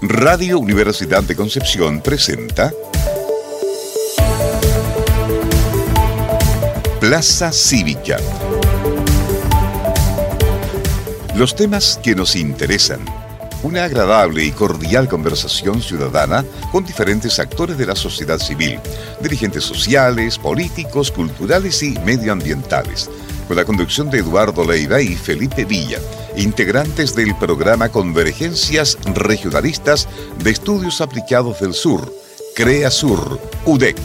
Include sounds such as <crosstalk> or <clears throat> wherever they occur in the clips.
Radio Universidad de Concepción presenta Plaza Cívica. Los temas que nos interesan. Una agradable y cordial conversación ciudadana con diferentes actores de la sociedad civil, dirigentes sociales, políticos, culturales y medioambientales, con la conducción de Eduardo Leiva y Felipe Villa integrantes del programa Convergencias Regionalistas de Estudios Aplicados del Sur, CREA Sur, UDEC.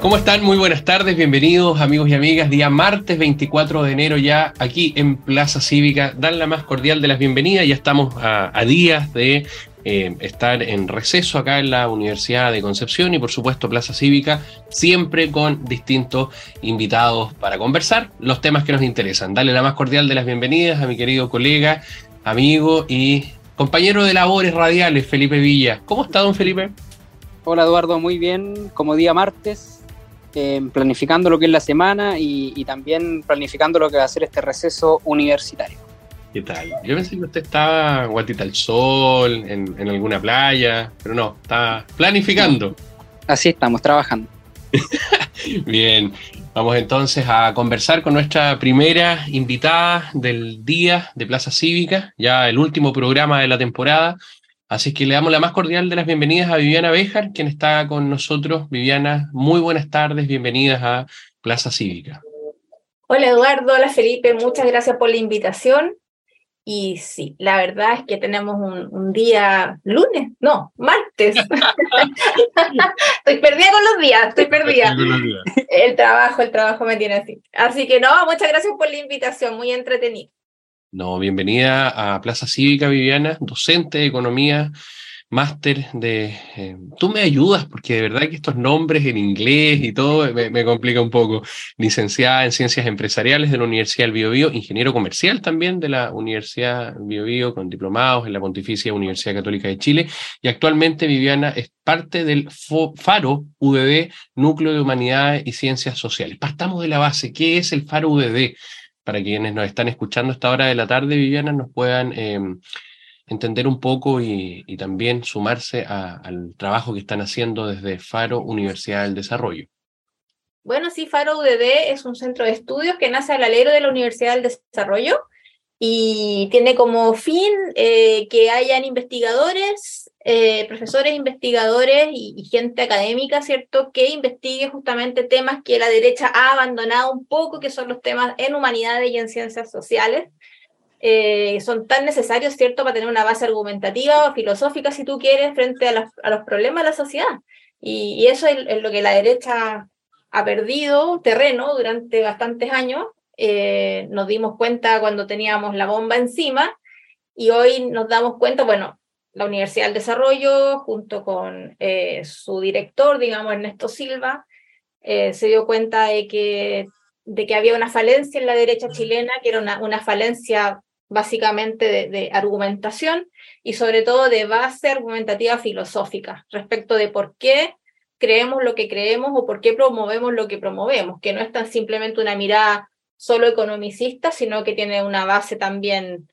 ¿Cómo están? Muy buenas tardes, bienvenidos amigos y amigas. Día martes 24 de enero ya aquí en Plaza Cívica. Dan la más cordial de las bienvenidas. Ya estamos a, a días de eh, estar en receso acá en la Universidad de Concepción y por supuesto Plaza Cívica, siempre con distintos invitados para conversar los temas que nos interesan. Dale la más cordial de las bienvenidas a mi querido colega, amigo y compañero de labores radiales, Felipe Villa. ¿Cómo está, don Felipe? Hola, Eduardo, muy bien. Como día martes, eh, planificando lo que es la semana y, y también planificando lo que va a ser este receso universitario. ¿Qué tal? Yo pensé que usted estaba guatita al sol, en, en, alguna playa, pero no, está planificando. Así estamos, trabajando. <laughs> Bien, vamos entonces a conversar con nuestra primera invitada del día de Plaza Cívica, ya el último programa de la temporada. Así que le damos la más cordial de las bienvenidas a Viviana Béjar, quien está con nosotros. Viviana, muy buenas tardes, bienvenidas a Plaza Cívica. Hola Eduardo, hola Felipe, muchas gracias por la invitación. Y sí, la verdad es que tenemos un, un día lunes, no, martes. <laughs> estoy perdida con los días, estoy perdida. El trabajo, el trabajo me tiene así. Así que no, muchas gracias por la invitación, muy entretenido. No, bienvenida a Plaza Cívica Viviana, docente de economía máster de... Eh, tú me ayudas porque de verdad que estos nombres en inglés y todo me, complica un poco. Licenciada en Ciencias Empresariales de la Universidad del Biobío, ingeniero comercial también de la Universidad Biobío, con diplomados en la Pontificia Universidad Católica de Chile. Y actualmente Viviana es parte del FARO UDD, Núcleo de Humanidades y Ciencias Sociales. Partamos de la base. ¿Qué es el FARO UDD? Para quienes nos están escuchando a esta hora de la tarde, Viviana, nos puedan... Eh, entender un poco y, también sumarse al trabajo que están haciendo desde Faro Universidad del Desarrollo. Bueno, sí, Faro UDD es un centro de estudios que nace al alero de la Universidad del Desarrollo y tiene como fin eh, que hayan investigadores, eh, profesores investigadores y, y, gente académica, ¿cierto?, que investigue justamente temas que la derecha ha abandonado un poco, que son los temas en humanidades y en ciencias sociales eh, son tan necesarios, ¿cierto?, para tener una base argumentativa o filosófica, si tú quieres, frente a a los problemas de la sociedad. Y, y eso es, es, lo que la derecha ha perdido terreno durante bastantes años. Eh, nos dimos cuenta cuando teníamos la bomba encima y hoy nos damos cuenta, bueno, la Universidad del Desarrollo, junto con eh, su director, digamos, Ernesto Silva, eh, se dio cuenta de que, de que había una falencia en la derecha chilena, que era una, una falencia básicamente de, argumentación y sobre todo de base argumentativa filosófica respecto de por qué creemos lo que creemos o por qué promovemos lo que promovemos, que no es tan simplemente una mirada solo economicista, sino que tiene una base también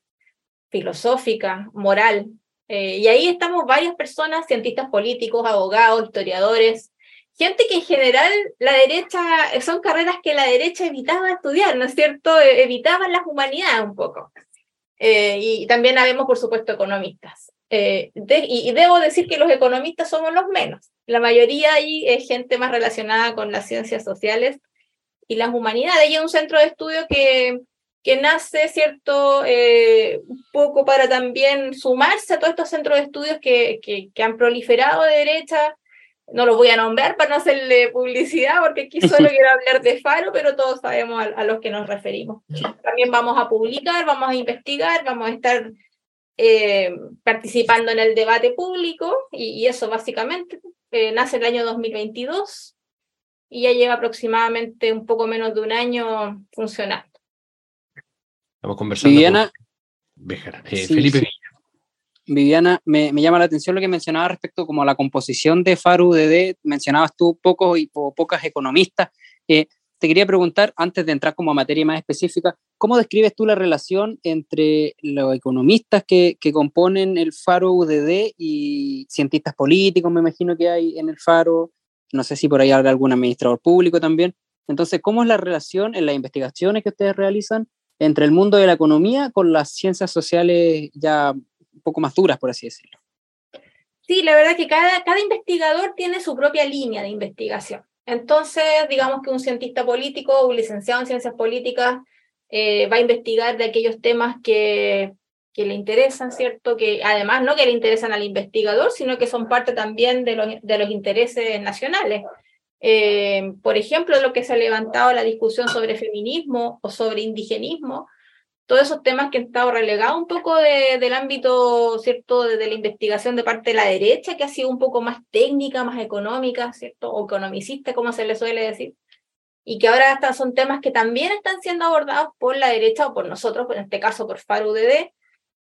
filosófica, moral. Eh, y ahí estamos varias personas, cientistas políticos, abogados, historiadores, gente que en general la derecha, son carreras que la derecha evitaba estudiar, ¿no es cierto? Evitaban las humanidades un poco. Eh, y también habemos, por supuesto, economistas. Eh, de, y, debo decir que los economistas somos los menos. La mayoría ahí es gente más relacionada con las ciencias sociales y las humanidades. Y es un centro de estudio que, que nace, ¿cierto?, eh, un poco para también sumarse a todos estos centros de estudios que, que han proliferado de derecha, no los voy a nombrar para no hacerle publicidad, porque aquí solo <laughs> quiero hablar de Faro, pero todos sabemos a, a, los que nos referimos. También vamos a publicar, vamos a investigar, vamos a estar eh, participando en el debate público, y, y eso básicamente eh, nace el año 2022 y ya lleva aproximadamente un poco menos de un año funcionando. Estamos conversando Viviana, con Béjar. Eh, sí, Felipe sí. Viviana, me, me, llama la atención lo que mencionaba respecto como a la composición de FARU UDD, mencionabas tú pocos y po, pocas economistas. Eh, te quería preguntar, antes de entrar como a materia más específica, ¿cómo describes tú la relación entre los economistas que, que componen el Faro UDD y cientistas políticos, me imagino que hay en el Faro? No sé si por ahí habrá algún administrador público también. Entonces, ¿cómo es la relación en las investigaciones que ustedes realizan entre el mundo de la economía con las ciencias sociales ya un poco más duras, por así decirlo? Sí, la verdad es que cada, cada investigador tiene su propia línea de investigación. Entonces, digamos que un cientista político, un licenciado en ciencias políticas, eh, va a investigar de aquellos temas que, que, le interesan, ¿cierto? Que además no que le interesan al investigador, sino que son parte también de los, de los intereses nacionales. Eh, por ejemplo, lo que se ha levantado la discusión sobre feminismo o sobre indigenismo, todos esos temas que han estado relegados un poco del ámbito, ¿cierto?, de, la investigación de parte de la derecha, que ha sido un poco más técnica, más económica, ¿cierto?, o economicista, como se le suele decir, y que ahora son temas que también están siendo abordados por la derecha o por nosotros, en este caso por FARUDD,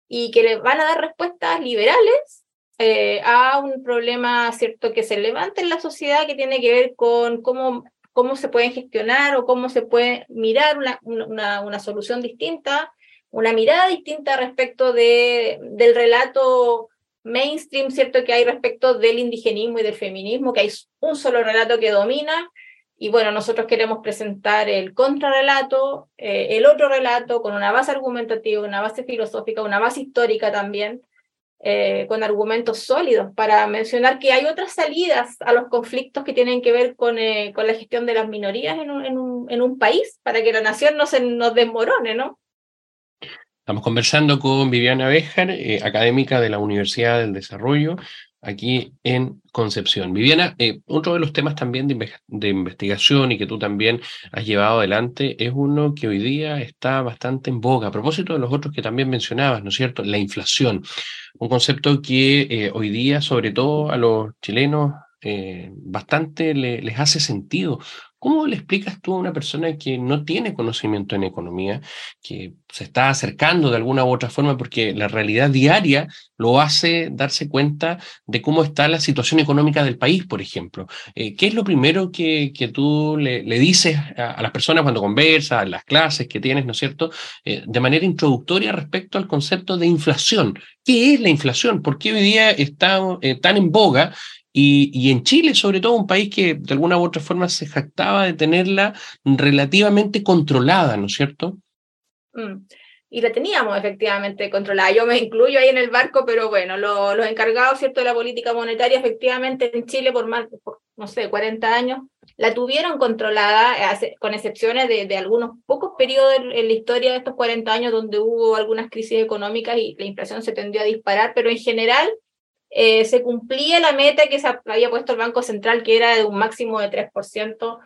y que le van a dar respuestas liberales eh, a un problema, ¿cierto?, que se levanta en la sociedad que tiene que ver con cómo cómo se pueden gestionar o cómo se puede mirar una, una, una solución distinta, una mirada distinta respecto de, del relato mainstream, ¿cierto? Que hay respecto del indigenismo y del feminismo, que hay un solo relato que domina. Y bueno, nosotros queremos presentar el contrarrelato, eh, el otro relato con una base argumentativa, una base filosófica, una base histórica también, eh, con argumentos sólidos para mencionar que hay otras salidas a los conflictos que tienen que ver con, eh, con la gestión de las minorías en un, en, un, en un, país, para que la nación no se nos desmorone, ¿no? Estamos conversando con Viviana Béjar, eh, académica de la Universidad del Desarrollo, aquí en Concepción. Viviana, eh, otro de los temas también de, investigación y que tú también has llevado adelante es uno que hoy día está bastante en boga, a propósito de los otros que también mencionabas, ¿no es cierto? La inflación, un concepto que eh, hoy día, sobre todo a los chilenos, eh, bastante le, les hace sentido. ¿Cómo le explicas tú a una persona que no tiene conocimiento en economía, que se está acercando de alguna u otra forma porque la realidad diaria lo hace darse cuenta de cómo está la situación económica del país, por ejemplo? Eh, ¿Qué es lo primero que, que tú le, le dices a, las personas cuando conversas, en las clases que tienes, ¿no es cierto?, eh, de manera introductoria respecto al concepto de inflación. ¿Qué es la inflación? ¿Por qué hoy día está eh, tan en boga y, y, en Chile, sobre todo, un país que de alguna u otra forma se jactaba de tenerla relativamente controlada, ¿no es cierto? Mm. Y la teníamos efectivamente controlada. Yo me incluyo ahí en el barco, pero bueno, lo, los encargados, ¿cierto?, de la política monetaria, efectivamente en Chile por más, por, no sé, 40 años, la tuvieron controlada, con excepciones de, de algunos pocos periodos en, la historia de estos 40 años donde hubo algunas crisis económicas y la inflación se tendió a disparar, pero en general eh, se cumplía la meta que se había puesto el Banco Central, que era de un máximo de 3%,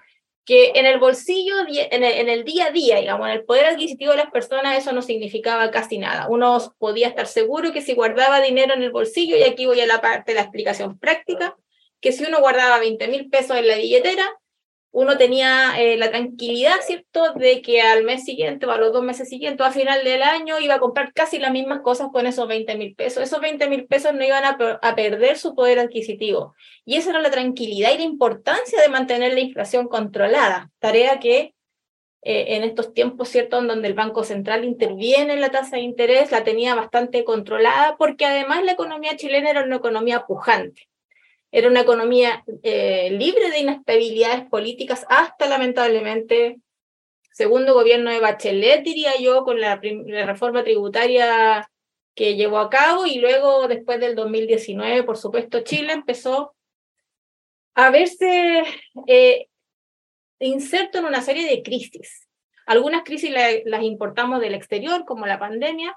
que en el bolsillo, en el, en el, día a día, digamos, en el poder adquisitivo de las personas, eso no significaba casi nada. Uno podía estar seguro que si guardaba dinero en el bolsillo, y aquí voy a la parte de la explicación práctica, que si uno guardaba 20 mil pesos en la billetera, uno tenía eh, la tranquilidad, ¿cierto?, de que al mes siguiente o a los dos meses siguientes a final del año iba a comprar casi las mismas cosas con esos 20 mil pesos. Esos 20 mil pesos no iban a, a, perder su poder adquisitivo. Y esa era la tranquilidad y la importancia de mantener la inflación controlada, tarea que eh, en estos tiempos, ¿cierto?, en donde el Banco Central interviene en la tasa de interés, la tenía bastante controlada, porque además la economía chilena era una economía pujante. Era una economía eh, libre de inestabilidades políticas hasta lamentablemente segundo gobierno de Bachelet, diría yo, con la, la, reforma tributaria que llevó a cabo y luego después del 2019, por supuesto, Chile empezó a verse eh, inserto en una serie de crisis. Algunas crisis la, las importamos del exterior, como la pandemia,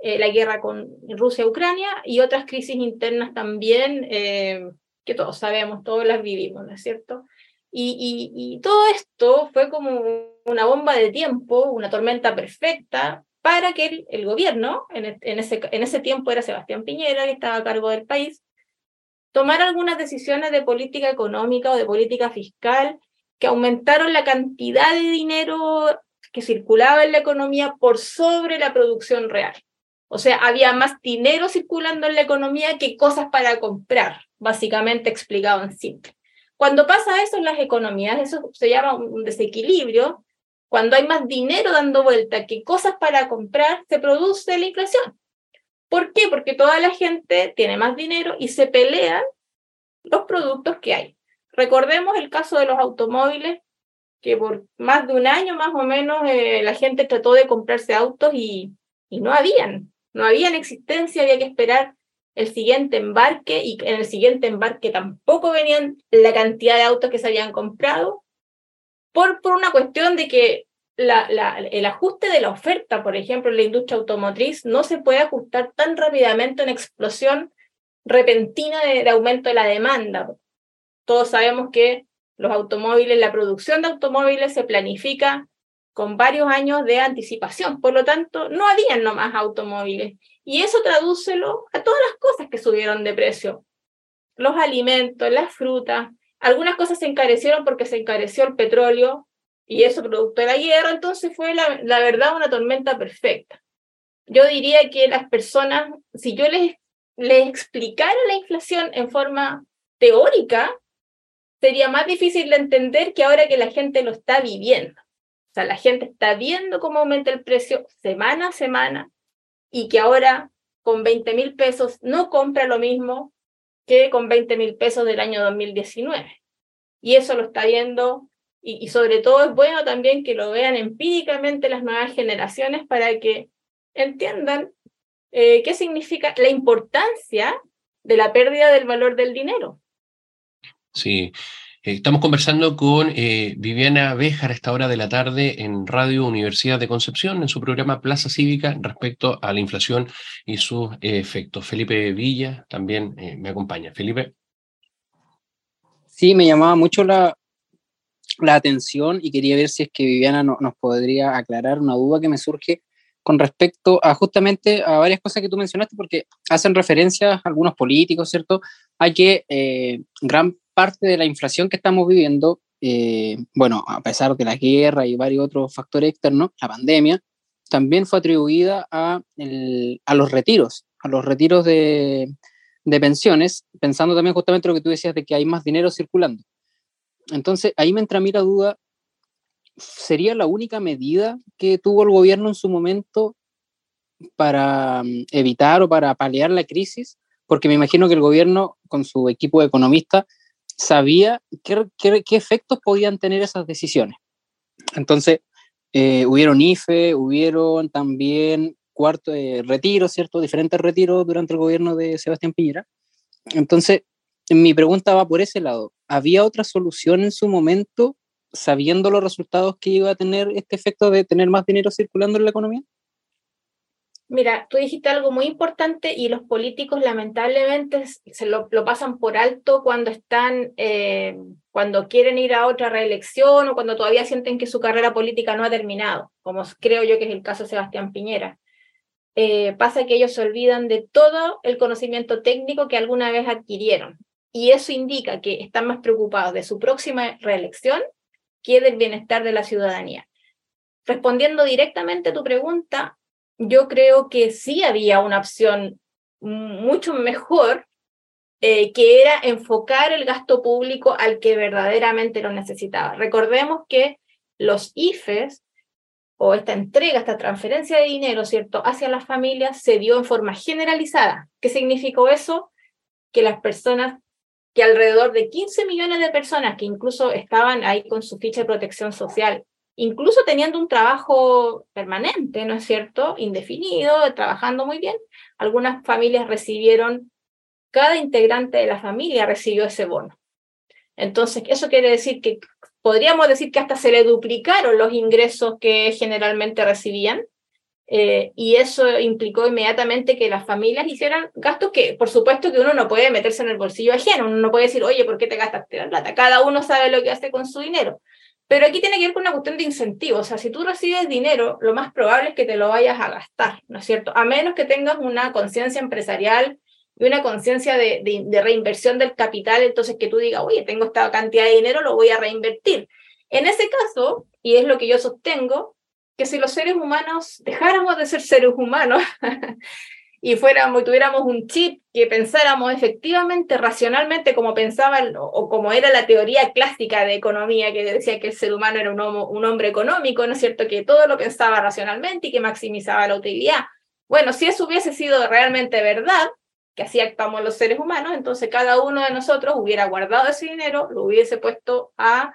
eh, la guerra con Rusia-Ucrania, y otras crisis internas también eh, que todos sabemos, todos las vivimos, ¿no es cierto? Y, y, y, todo esto fue como una bomba de tiempo, una tormenta perfecta para que el, el gobierno, en, en, ese, en ese tiempo era Sebastián Piñera, que estaba a cargo del país, tomara algunas decisiones de política económica o de política fiscal que aumentaron la cantidad de dinero que circulaba en la economía por sobre la producción real. O sea, había más dinero circulando en la economía que cosas para comprar, básicamente explicado en simple. Cuando pasa eso en las economías, eso se llama un desequilibrio, cuando hay más dinero dando vuelta que cosas para comprar, se produce la inflación. ¿Por qué? Porque toda la gente tiene más dinero y se pelean los productos que hay. Recordemos el caso de los automóviles, que por más de un año más o menos eh, la gente trató de comprarse autos y, y no habían, no habían existencia, había que esperar el siguiente embarque y en el siguiente embarque tampoco venían la cantidad de autos que se habían comprado por, por una cuestión de que la, el ajuste de la oferta, por ejemplo, en la industria automotriz, no se puede ajustar tan rápidamente una explosión repentina de, de aumento de la demanda. Todos sabemos que los automóviles, la producción de automóviles se planifica con varios años de anticipación. Por lo tanto, no habían nomás automóviles. Y eso tradúcelo a todas las cosas que subieron de precio. Los alimentos, las frutas. Algunas cosas se encarecieron porque se encareció el petróleo y eso producto de la guerra. Entonces fue la, la verdad una tormenta perfecta. Yo diría que las personas, si yo les, les explicara la inflación en forma teórica, sería más difícil de entender que ahora que la gente lo está viviendo. O sea, la gente está viendo cómo aumenta el precio semana a semana y que ahora con 20 mil pesos no compra lo mismo que con 20 mil pesos del año 2019. Y eso lo está viendo y, sobre todo es bueno también que lo vean empíricamente las nuevas generaciones para que entiendan eh, qué significa la importancia de la pérdida del valor del dinero. Sí, estamos conversando con eh, Viviana Béjar a esta hora de la tarde en Radio Universidad de Concepción, en su programa Plaza Cívica, respecto a la inflación y sus efectos. Felipe Villa también eh, me acompaña. Felipe. Sí, me llamaba mucho la, la atención y quería ver si es que Viviana nos podría aclarar una duda que me surge con respecto a justamente a varias cosas que tú mencionaste, porque hacen referencia a algunos políticos, ¿cierto? Hay que gran parte de la inflación que estamos viviendo, eh, bueno, a pesar de la guerra y varios otros factores externos, la pandemia, también fue atribuida a, los retiros, a los retiros de, de, pensiones, pensando también justamente lo que tú decías de que hay más dinero circulando. Entonces, ahí me entra a mí la duda, ¿sería la única medida que tuvo el gobierno en su momento para mm, evitar o para paliar la crisis? Porque me imagino que el gobierno, con su equipo de economistas, sabía qué, qué, efectos podían tener esas decisiones. Entonces, eh, hubieron IFE, hubieron también cuarto, eh, retiros, ¿cierto? Diferentes retiros durante el gobierno de Sebastián Piñera. Entonces, mi pregunta va por ese lado. ¿Había otra solución en su momento, sabiendo los resultados que iba a tener este efecto de tener más dinero circulando en la economía? Mira, tú dijiste algo muy importante y los políticos lamentablemente se lo, pasan por alto cuando están, eh, cuando quieren ir a otra reelección o cuando todavía sienten que su carrera política no ha terminado, como creo yo que es el caso de Sebastián Piñera. Eh, pasa que ellos se olvidan de todo el conocimiento técnico que alguna vez adquirieron y eso indica que están más preocupados de su próxima reelección que del bienestar de la ciudadanía. Respondiendo directamente a tu pregunta, yo creo que sí había una opción mucho mejor, eh, que era enfocar el gasto público al que verdaderamente lo necesitaba. Recordemos que los IFES o esta entrega, esta transferencia de dinero, ¿cierto?, hacia las familias se dio en forma generalizada. ¿Qué significó eso? Que las personas, que alrededor de 15 millones de personas que incluso estaban ahí con su ficha de protección social incluso teniendo un trabajo permanente, ¿no es cierto? Indefinido, trabajando muy bien, algunas familias recibieron, cada integrante de la familia recibió ese bono. Entonces, eso quiere decir que podríamos decir que hasta se le duplicaron los ingresos que generalmente recibían. Eh, y eso implicó inmediatamente que las familias hicieran gastos que, por supuesto, que uno no puede meterse en el bolsillo ajeno, uno no puede decir, oye, ¿por qué te gastaste la plata? Cada uno sabe lo que hace con su dinero. Pero aquí tiene que ver con una cuestión de incentivos. O sea, si tú recibes dinero, lo más probable es que te lo vayas a gastar, ¿no es cierto? A menos que tengas una conciencia empresarial y una conciencia de, de, reinversión del capital, entonces que tú digas, oye, tengo esta cantidad de dinero, lo voy a reinvertir. En ese caso, y es lo que yo sostengo, que si los seres humanos dejáramos de ser seres humanos <laughs> y fuéramos tuviéramos un chip que pensáramos efectivamente, racionalmente, como pensaban o, como era la teoría clásica de economía que decía que el ser humano era un, un hombre económico, ¿no es cierto? Que todo lo pensaba racionalmente y que maximizaba la utilidad. Bueno, si eso hubiese sido realmente verdad, que así actuamos los seres humanos, entonces cada uno de nosotros hubiera guardado ese dinero, lo hubiese puesto a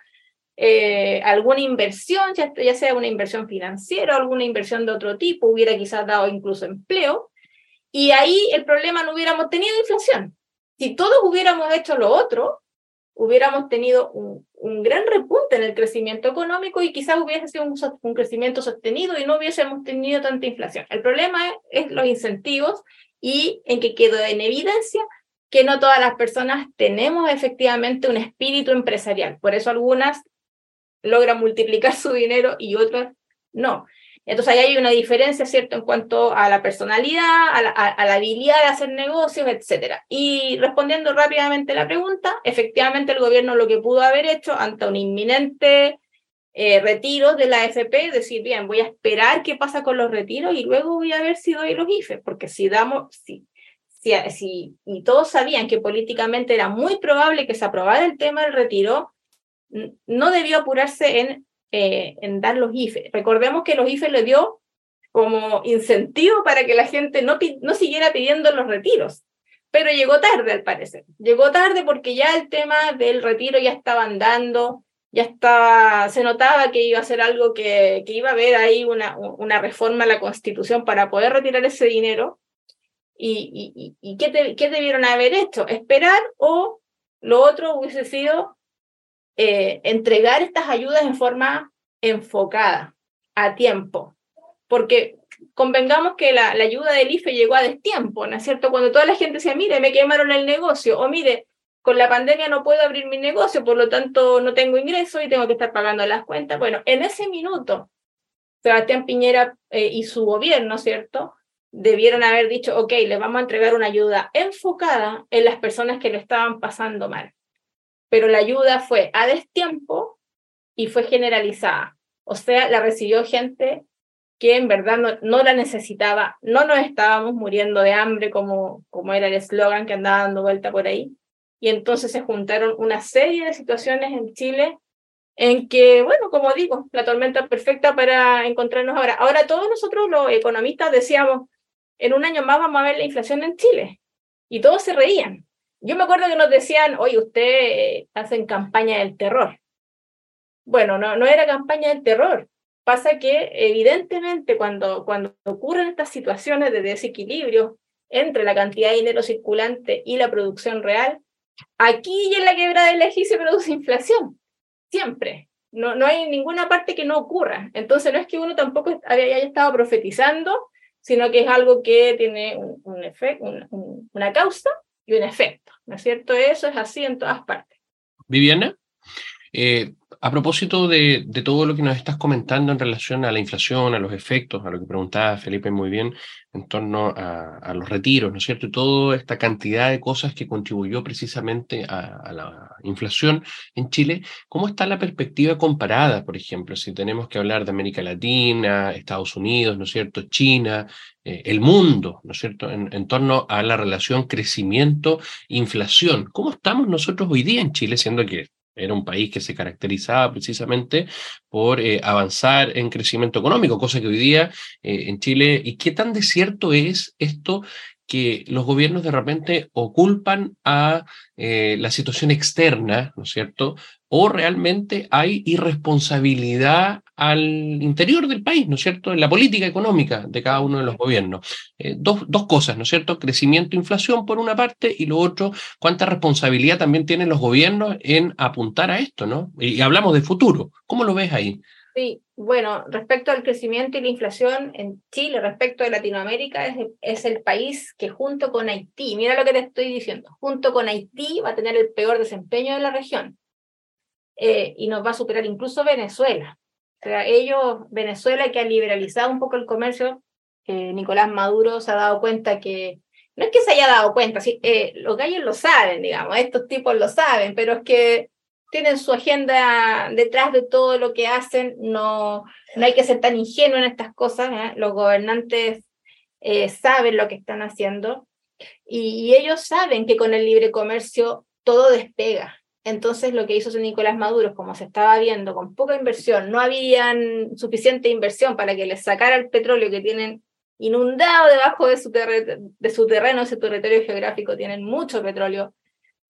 eh, alguna inversión, ya, ya sea una inversión financiera o alguna inversión de otro tipo, hubiera quizás dado incluso empleo, y ahí el problema no hubiéramos tenido inflación. Si todos hubiéramos hecho lo otro, hubiéramos tenido un, un gran repunte en el crecimiento económico y quizás hubiese sido un, un, crecimiento sostenido y no hubiésemos tenido tanta inflación. El problema es, es los incentivos y en que quedó en evidencia que no todas las personas tenemos efectivamente un espíritu empresarial. Por eso algunas logran multiplicar su dinero y otras no. Entonces ahí hay una diferencia, ¿cierto?, en cuanto a la personalidad, a la, habilidad de hacer negocios, etc. Y respondiendo rápidamente la pregunta, efectivamente el gobierno lo que pudo haber hecho ante un inminente eh, retiro de la AFP, decir, bien, voy a esperar qué pasa con los retiros y luego voy a ver si doy los IFE, porque si damos, si, si, y todos sabían que políticamente era muy probable que se aprobara el tema del retiro, no debió apurarse en eh, en dar los IFE. Recordemos que los IFE le dio como incentivo para que la gente no, no siguiera pidiendo los retiros, pero llegó tarde al parecer. Llegó tarde porque ya el tema del retiro ya estaba andando, ya estaba, se notaba que iba a ser algo que, que iba a haber ahí una, una reforma a la constitución para poder retirar ese dinero. ¿Y, y, y qué, qué debieron haber hecho? ¿Esperar o lo otro hubiese sido eh, entregar estas ayudas en forma enfocada, a tiempo, porque convengamos que la, ayuda del IFE llegó a destiempo, ¿no es cierto? Cuando toda la gente decía, mire, me quemaron el negocio, o mire, con la pandemia no puedo abrir mi negocio, por lo tanto no tengo ingreso y tengo que estar pagando las cuentas. Bueno, en ese minuto, Sebastián Piñera eh, y su gobierno, ¿cierto? Debieron haber dicho, ok, les vamos a entregar una ayuda enfocada en las personas que lo estaban pasando mal pero la ayuda fue a destiempo y fue generalizada. O sea, la recibió gente que en verdad no, la necesitaba, no nos estábamos muriendo de hambre como, como era el eslogan que andaba dando vuelta por ahí. Y entonces se juntaron una serie de situaciones en Chile en que, bueno, como digo, la tormenta perfecta para encontrarnos ahora. Ahora todos nosotros los economistas decíamos, en un año más vamos a ver la inflación en Chile. Y todos se reían. Yo me acuerdo que nos decían, oye, usted eh, hace campaña del terror. Bueno, no, era campaña del terror. Pasa que evidentemente cuando, cuando ocurren estas situaciones de desequilibrio entre la cantidad de dinero circulante y la producción real, aquí y en la quebrada del eje se produce inflación. Siempre. No, no hay ninguna parte que no ocurra. Entonces no es que uno tampoco haya estado profetizando, sino que es algo que tiene un, un una causa y un efecto, ¿no es cierto? Eso es así en todas partes. Viviana, eh, a propósito de, todo lo que nos estás comentando en relación a la inflación, a los efectos, a lo que preguntaba Felipe muy bien en torno a, los retiros, ¿no es cierto? Y toda esta cantidad de cosas que contribuyó precisamente a, a, la inflación en Chile, ¿cómo está la perspectiva comparada, por ejemplo, si tenemos que hablar de América Latina, Estados Unidos, ¿no es cierto? China, eh, el mundo, ¿no es cierto?, en, en, torno a la relación crecimiento-inflación. ¿Cómo estamos nosotros hoy día en Chile, siendo que era un país que se caracterizaba precisamente por eh, avanzar en crecimiento económico, cosa que hoy día eh, en Chile, ¿y qué tan desierto es esto que los gobiernos de repente oculpan a eh, la situación externa, ¿no es cierto? O realmente hay irresponsabilidad al interior del país, ¿no es cierto? En la política económica de cada uno de los gobiernos. Eh, dos, dos cosas, ¿no es cierto? Crecimiento, inflación por una parte y lo otro, cuánta responsabilidad también tienen los gobiernos en apuntar a esto, ¿no? Y, y hablamos de futuro. ¿Cómo lo ves ahí? Sí, bueno, respecto al crecimiento y la inflación en Chile, respecto a Latinoamérica, es, es, el país que junto con Haití, mira lo que te estoy diciendo, junto con Haití va a tener el peor desempeño de la región eh, y nos va a superar incluso Venezuela. O sea, ellos, Venezuela que ha liberalizado un poco el comercio, eh, Nicolás Maduro se ha dado cuenta que, no es que se haya dado cuenta, sí, eh, los gallos lo saben, digamos, estos tipos lo saben, pero es que tienen su agenda detrás de todo lo que hacen, no, no hay que ser tan ingenuo en estas cosas. ¿eh? Los gobernantes eh, saben lo que están haciendo y, ellos saben que con el libre comercio todo despega. Entonces lo que hizo Nicolás Maduro, como se estaba viendo, con poca inversión, no habían suficiente inversión para que les sacara el petróleo que tienen inundado debajo de su, de su terreno, ese territorio geográfico, tienen mucho petróleo,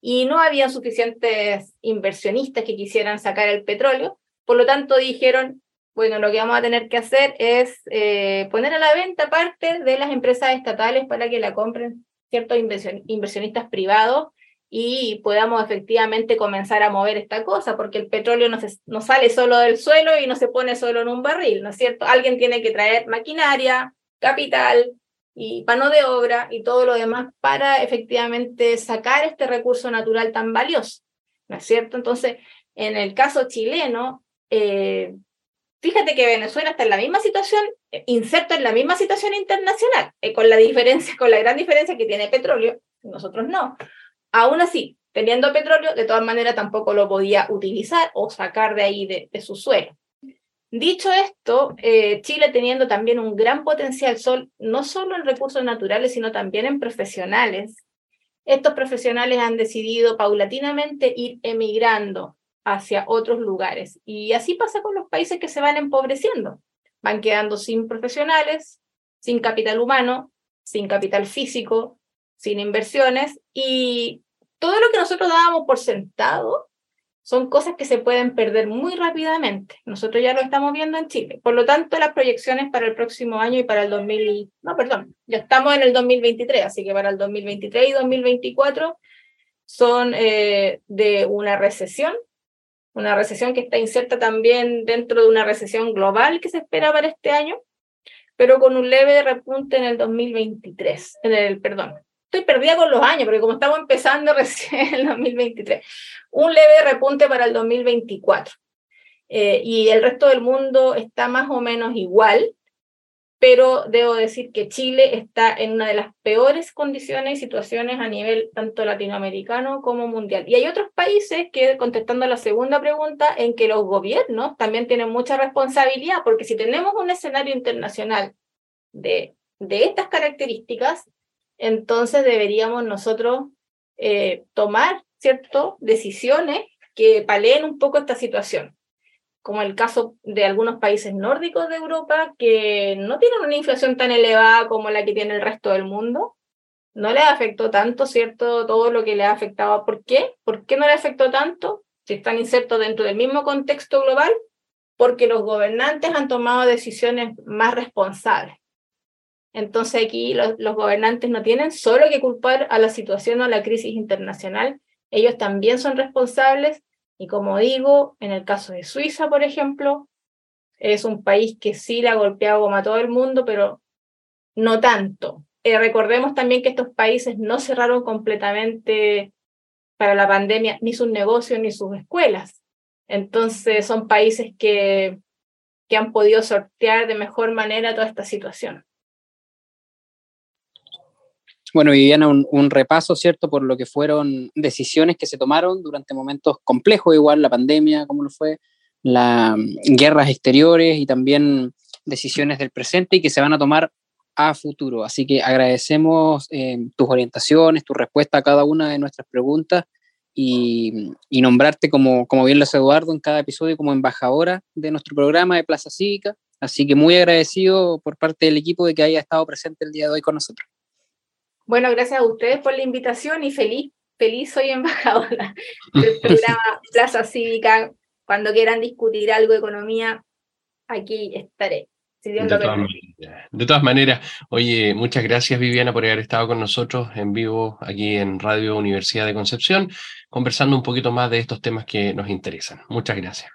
y no había suficientes inversionistas que quisieran sacar el petróleo. Por lo tanto, dijeron, bueno, lo que vamos a tener que hacer es eh, poner a la venta parte de las empresas estatales para que la compren ciertos inversionistas privados y podamos efectivamente comenzar a mover esta cosa, porque el petróleo no, se, no sale solo del suelo y no se pone solo en un barril, ¿no es cierto? Alguien tiene que traer maquinaria, capital, y mano de obra y todo lo demás para efectivamente sacar este recurso natural tan valioso, ¿no es cierto? Entonces, en el caso chileno, eh, fíjate que Venezuela está en la misma situación, eh, inserto en la misma situación internacional, eh, con la diferencia, con la gran diferencia que tiene petróleo, nosotros no. Aún así, teniendo petróleo, de todas maneras tampoco lo podía utilizar o sacar de ahí de, de su suelo. Dicho esto, eh, Chile teniendo también un gran potencial sol, no solo en recursos naturales, sino también en profesionales, estos profesionales han decidido paulatinamente ir emigrando hacia otros lugares. Y así pasa con los países que se van empobreciendo. Van quedando sin profesionales, sin capital humano, sin capital físico, sin inversiones y todo lo que nosotros dábamos por sentado son cosas que se pueden perder muy rápidamente. Nosotros ya lo estamos viendo en Chile. Por lo tanto, las proyecciones para el próximo año y para el 2000, no, perdón, ya estamos en el 2023, así que para el 2023 y 2024 son eh, de una recesión, una recesión que está inserta también dentro de una recesión global que se espera para este año, pero con un leve repunte en el 2023, en el, perdón, estoy perdida con los años, porque como estamos empezando <laughs> recién el 2023, un leve repunte para el 2024. Eh, y el resto del mundo está más o menos igual, pero debo decir que Chile está en una de las peores condiciones y situaciones a nivel tanto latinoamericano como mundial. Y hay otros países que, contestando la segunda pregunta, en que los gobiernos también tienen mucha responsabilidad, porque si tenemos un escenario internacional de, de estas características, entonces deberíamos nosotros eh, tomar, ¿cierto?, decisiones que paleen un poco esta situación, como el caso de algunos países nórdicos de Europa que no tienen una inflación tan elevada como la que tiene el resto del mundo. No le afectó tanto, ¿cierto?, todo lo que le ha afectado. ¿Por qué? ¿Por qué no le afectó tanto? Si están insertos dentro del mismo contexto global, porque los gobernantes han tomado decisiones más responsables. Entonces aquí los, gobernantes no tienen solo que culpar a la situación o a la crisis internacional, ellos también son responsables y como digo, en el caso de Suiza, por ejemplo, es un país que sí la ha golpeado como a todo el mundo, pero no tanto. Eh, recordemos también que estos países no cerraron completamente para la pandemia ni sus negocios ni sus escuelas. Entonces son países que, que han podido sortear de mejor manera toda esta situación. Bueno, Viviana, un, repaso, ¿cierto?, por lo que fueron decisiones que se tomaron durante momentos complejos, igual la pandemia, como lo fue, las guerras exteriores y también decisiones del presente y que se van a tomar a futuro. Así que agradecemos eh, tus orientaciones, tu respuesta a cada una de nuestras preguntas y, y, nombrarte, como, como bien lo hace Eduardo, en cada episodio como embajadora de nuestro programa de Plaza Cívica. Así que muy agradecido por parte del equipo de que haya estado presente el día de hoy con nosotros. Bueno, gracias a ustedes por la invitación y feliz, feliz soy embajadora <laughs> del programa Plaza Cívica. Cuando quieran discutir algo de economía, aquí estaré. de, todas maneras, oye, muchas gracias Viviana por haber estado con nosotros en vivo aquí en Radio Universidad de Concepción, conversando un poquito más de estos temas que nos interesan. Muchas gracias.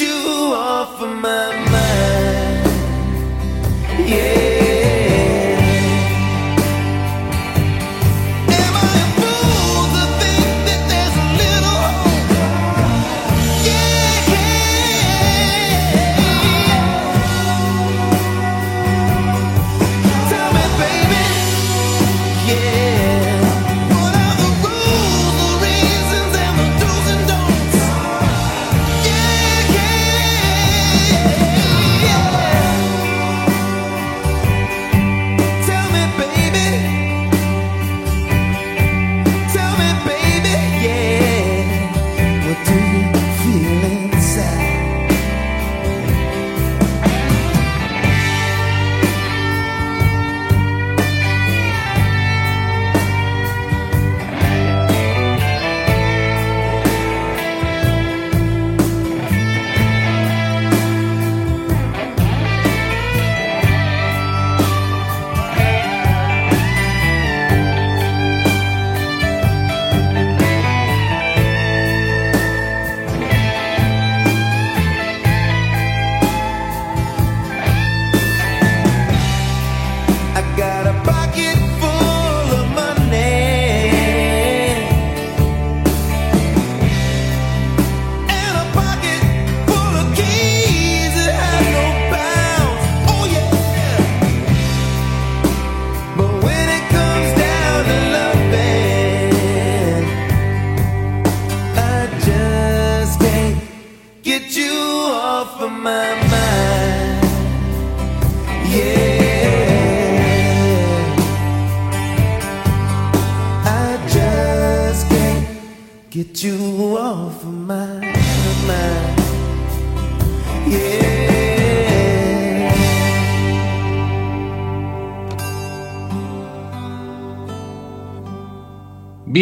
you off of my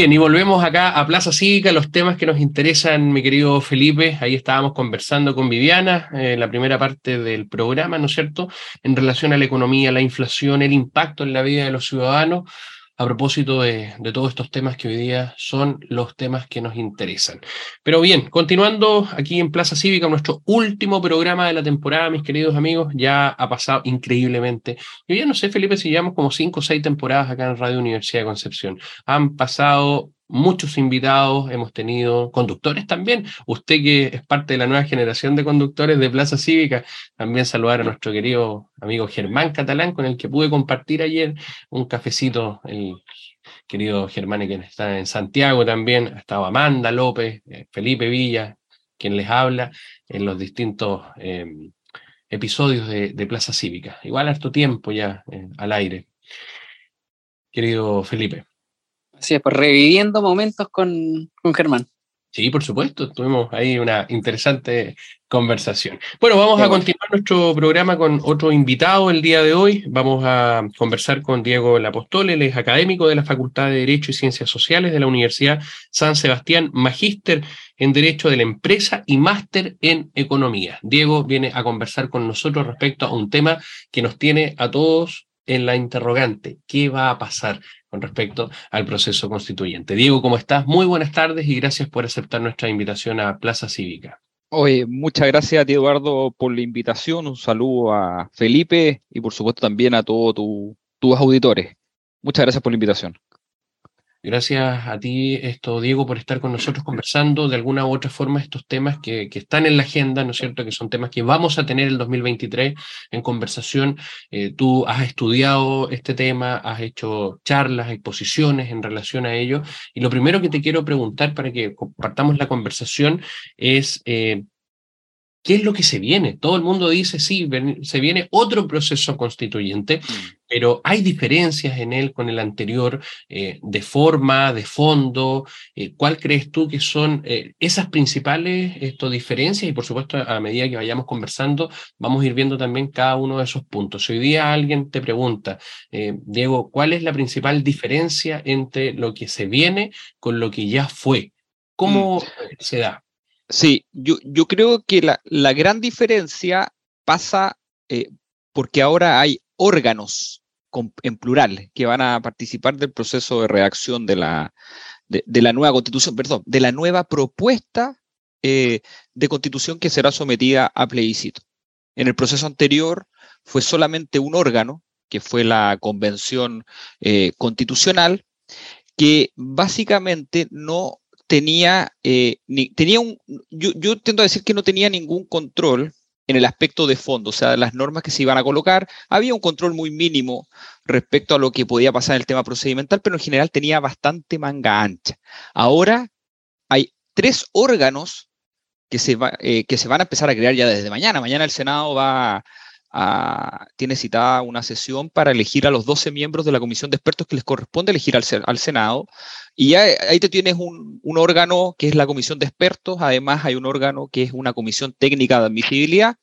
Bien, y volvemos acá a Plaza Cívica, los temas que nos interesan, mi querido Felipe. Ahí estábamos conversando con Viviana en eh, la primera parte del programa, ¿no es cierto?, en relación a la economía, la inflación, el impacto en la vida de los ciudadanos a propósito de, todos estos temas que hoy día son los temas que nos interesan. Pero bien, continuando aquí en Plaza Cívica, nuestro último programa de la temporada, mis queridos amigos, ya ha pasado increíblemente. Yo ya no sé, Felipe, si llevamos como cinco o seis temporadas acá en Radio Universidad de Concepción. Han pasado muchos invitados, hemos tenido conductores también. Usted que es parte de la nueva generación de conductores de Plaza Cívica, también saludar a nuestro querido amigo Germán Catalán, con el que pude compartir ayer un cafecito, el querido Germán que está en Santiago también, ha estado Amanda López, eh, Felipe Villa, quien les habla en los distintos em, episodios de, Plaza Cívica. Igual harto tiempo ya eh, al aire. Querido Felipe. Sí, pues reviviendo momentos con, con Germán. Sí, por supuesto, tuvimos ahí una interesante conversación. Bueno, vamos a continuar nuestro programa con otro invitado el día de hoy. Vamos a conversar con Diego Lapostol, él es académico de la Facultad de Derecho y Ciencias Sociales de la Universidad San Sebastián, magíster en Derecho de la Empresa y máster en Economía. Diego viene a conversar con nosotros respecto a un tema que nos tiene a todos en la interrogante, ¿qué va a pasar con respecto al proceso constituyente? Diego, ¿cómo estás? Muy buenas tardes y gracias por aceptar nuestra invitación a Plaza Cívica. Oye, muchas gracias a ti, Eduardo, por la invitación. Un saludo a Felipe y por supuesto también a todos tus auditores. Muchas gracias por la invitación. Gracias a ti, esto, Diego, por estar con nosotros conversando de alguna u otra forma estos temas que, que, están en la agenda, ¿no es cierto? Que son temas que vamos a tener el 2023 en conversación. Eh, tú has estudiado este tema, has hecho charlas, exposiciones en relación a ello. Y lo primero que te quiero preguntar para que compartamos la conversación es... Eh, ¿Qué es lo que se viene? Todo el mundo dice, sí, se viene otro proceso constituyente, mm. pero hay diferencias en él con el anterior eh, de forma, de fondo. Eh, ¿Cuál crees tú que son eh, esas principales esto, diferencias? Y por supuesto, a medida que vayamos conversando, vamos a ir viendo también cada uno de esos puntos. Si hoy día alguien te pregunta, Diego, ¿cuál es la principal diferencia entre lo que se viene con lo que ya fue? ¿Cómo mm. se da? Sí, yo, yo creo que la, la, gran diferencia pasa eh, porque ahora hay órganos en plural que van a participar del proceso de reacción de la, de, la nueva constitución, perdón, de la nueva propuesta eh, de constitución que será sometida a plebiscito. En el proceso anterior fue solamente un órgano, que fue la convención eh, constitucional, que básicamente no tenía, eh, tenía un, yo, yo tiendo a decir que no tenía ningún control en el aspecto de fondo, o sea, las normas que se iban a colocar, había un control muy mínimo respecto a lo que podía pasar en el tema procedimental, pero en general tenía bastante manga ancha. Ahora hay tres órganos que se, va, eh, que se van a empezar a crear ya desde mañana. Mañana el Senado va tiene citada una sesión para elegir a los 12 miembros de la comisión de expertos que les corresponde elegir al, Senado. Y ahí te tienes un, órgano que es la comisión de expertos, además hay un órgano que es una comisión técnica de admisibilidad,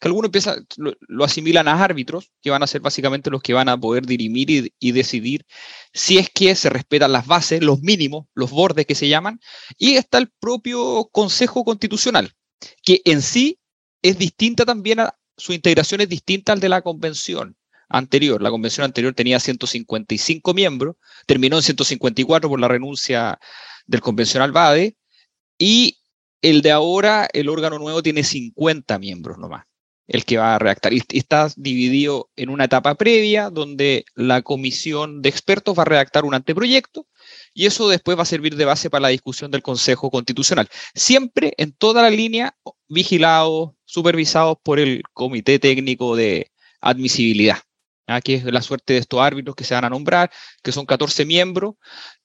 que algunos empiezan, lo, asimilan a árbitros, que van a ser básicamente los que van a poder dirimir y, y decidir si es que se respetan las bases, los mínimos, los bordes que se llaman, y está el propio Consejo Constitucional, que en sí es distinta también a, su integración es distinta al de la convención anterior. La convención anterior tenía 155 miembros, terminó en 154 por la renuncia del convencional BADE, y el de ahora, el órgano nuevo, tiene 50 miembros nomás, el que va a redactar. Está dividido en una etapa previa, donde la comisión de expertos va a redactar un anteproyecto, y eso después va a servir de base para la discusión del Consejo Constitucional. Siempre en toda la línea vigilados, supervisados por el Comité Técnico de Admisibilidad, ¿ah? que es la suerte de estos árbitros que se van a nombrar, que son 14 miembros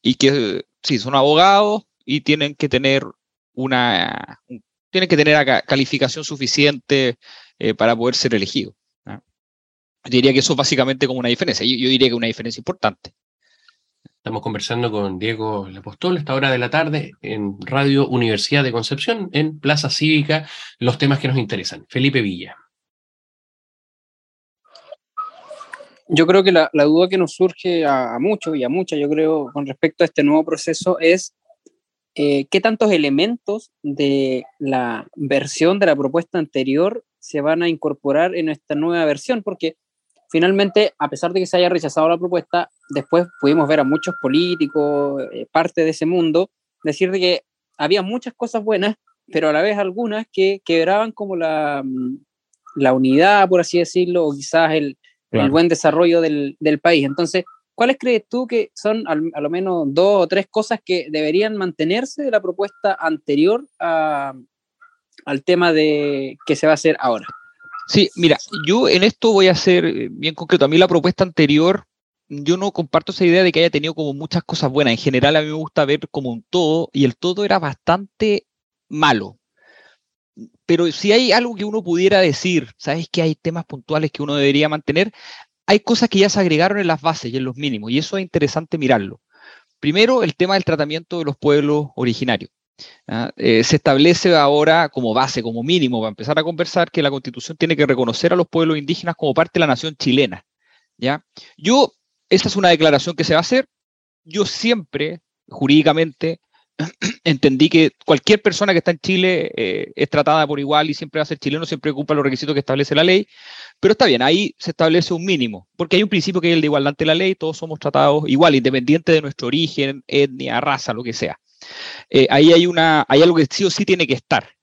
y que sí, son abogados y tienen que tener una, tienen que tener calificación suficiente eh, para poder ser elegidos. diría que eso es básicamente como una diferencia. Yo, yo diría que una diferencia importante. Estamos conversando con Diego Lapostol esta hora de la tarde en Radio Universidad de Concepción, en Plaza Cívica, los temas que nos interesan. Felipe Villa. Yo creo que la, duda que nos surge a, a muchos y a muchas, yo creo, con respecto a este nuevo proceso es eh, qué tantos elementos de la versión de la propuesta anterior se van a incorporar en esta nueva versión, porque finalmente, a pesar de que se haya rechazado la propuesta, después pudimos ver a muchos políticos, eh, parte de ese mundo, decir de que había muchas cosas buenas, pero a la vez algunas que quebraban como la, mm, la unidad, por así decirlo, o quizás el, el buen desarrollo del, del país. Entonces, ¿cuáles crees tú que son al- a lo menos dos o tres cosas que deberían mantenerse de la propuesta anterior a- al tema de que se va a hacer ahora? Sí, mira, yo en esto voy a ser eh, bien concreto. A mí la propuesta anterior, yo no comparto esa idea de que haya tenido como muchas cosas buenas. En general a mí me gusta ver como un todo y el todo era bastante malo. Pero si hay algo que uno pudiera decir, ¿sabes que hay temas puntuales que uno debería mantener? Hay cosas que ya se agregaron en las bases y en los mínimos y eso es interesante mirarlo. Primero, el tema del tratamiento de los pueblos originarios. Eh, se establece ahora como base, como mínimo, para empezar a conversar, que la Constitución tiene que reconocer a los pueblos indígenas como parte de la nación chilena. ¿ya? Yo, esta es una declaración que se va a hacer. Yo siempre, jurídicamente, <clears throat> entendí que cualquier persona que está en Chile eh, es tratada por igual y siempre va a ser chileno, siempre ocupa los requisitos que establece la ley. Pero está bien, ahí se establece un mínimo, porque hay un principio que es el de igualdad ante la ley, todos somos tratados igual, independiente de nuestro origen, etnia, raza, lo que sea. Eh, ahí hay, una, hay algo que sí o sí tiene que estar.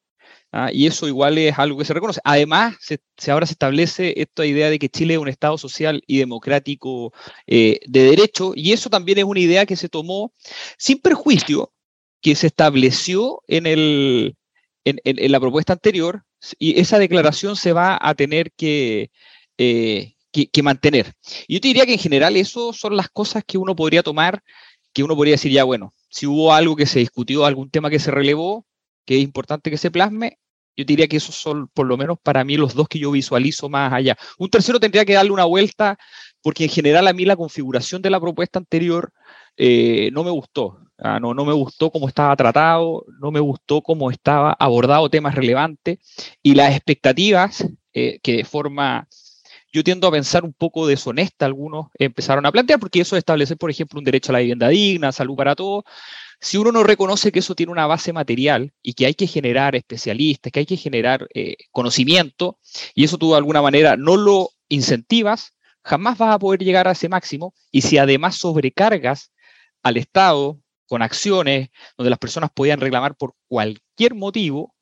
¿ah? Y eso igual es algo que se reconoce. Además, se, ahora se establece esta idea de que Chile es un Estado social y democrático eh, de derecho, y eso también es una idea que se tomó sin perjuicio, que se estableció en, la propuesta anterior, y esa declaración se va a tener que, eh, mantener. Y yo te diría que en general eso son las cosas que uno podría tomar, que uno podría decir, ya bueno, si hubo algo que se discutió, algún tema que se relevó, que es importante que se plasme, yo diría que esos son por lo menos para mí los dos que yo visualizo más allá. Un tercero tendría que darle una vuelta, porque en general a mí la configuración de la propuesta anterior eh, no me gustó. Ah, no, no me gustó cómo estaba tratado, no me gustó cómo estaba abordado temas relevantes y las expectativas eh, que de forma, yo tiendo a pensar un poco deshonesta, algunos empezaron a plantear, porque eso de establecer, por ejemplo, un derecho a la vivienda digna, salud para todos, si uno no reconoce que eso tiene una base material y que hay que generar especialistas, que hay que generar eh, conocimiento, y eso tú de alguna manera no lo incentivas, jamás vas a poder llegar a ese máximo. Y si además sobrecargas al Estado con acciones donde las personas podían reclamar por cualquier motivo,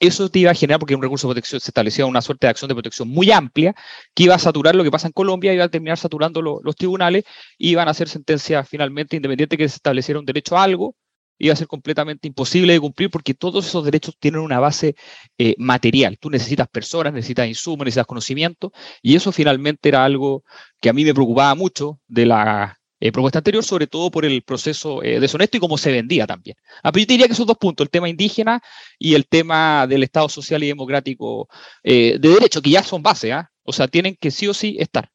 eso te iba a generar, porque un recurso de protección se establecía una suerte de acción de protección muy amplia, que iba a saturar lo que pasa en Colombia, iba a terminar saturando lo- los tribunales, y iban a hacer sentencias finalmente, independiente que se estableciera un derecho a algo, iba a ser completamente imposible de cumplir porque todos esos derechos tienen una base eh, material. Tú necesitas personas, necesitas insumos, necesitas conocimiento, y eso finalmente era algo que a mí me preocupaba mucho de la eh, propuesta anterior, sobre todo por el proceso eh, deshonesto y cómo se vendía también. Ah, pero yo diría que esos dos puntos, el tema indígena y el tema del Estado social y democrático eh, de derecho, que ya son base, ¿ah? o sea, tienen que sí o sí estar.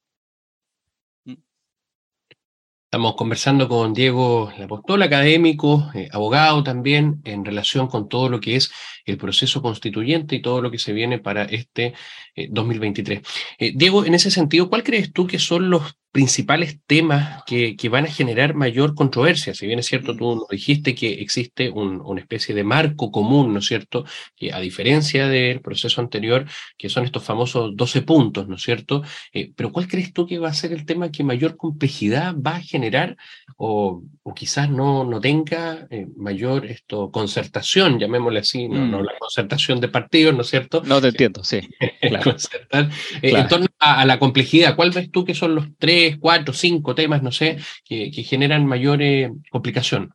Estamos conversando con Diego Lapostol, académico, abogado también, en relación con todo lo que es el proceso constituyente y todo lo que se viene para este eh, 2023. Eh, Diego, en ese sentido, ¿cuál crees tú que son los principales temas que, que van a generar mayor controversia? Si bien es cierto, tú nos dijiste que existe un- una especie de marco común, ¿no es cierto? Que a diferencia del proceso anterior, que son estos famosos 12 puntos, ¿no es cierto? Eh, pero ¿cuál crees tú que va a ser el tema que mayor complejidad va a generar o, o quizás no, no tenga eh, mayor esto, concertación, llamémosle así, no, no Mm. la concertación de partidos, ¿no es cierto? No te entiendo, sí. <laughs> Claro. Concertar. Eh, Claro. En torno a, a la complejidad, ¿cuál ves tú que son los tres, cuatro, cinco temas, no sé, que, generan mayor eh, complicación?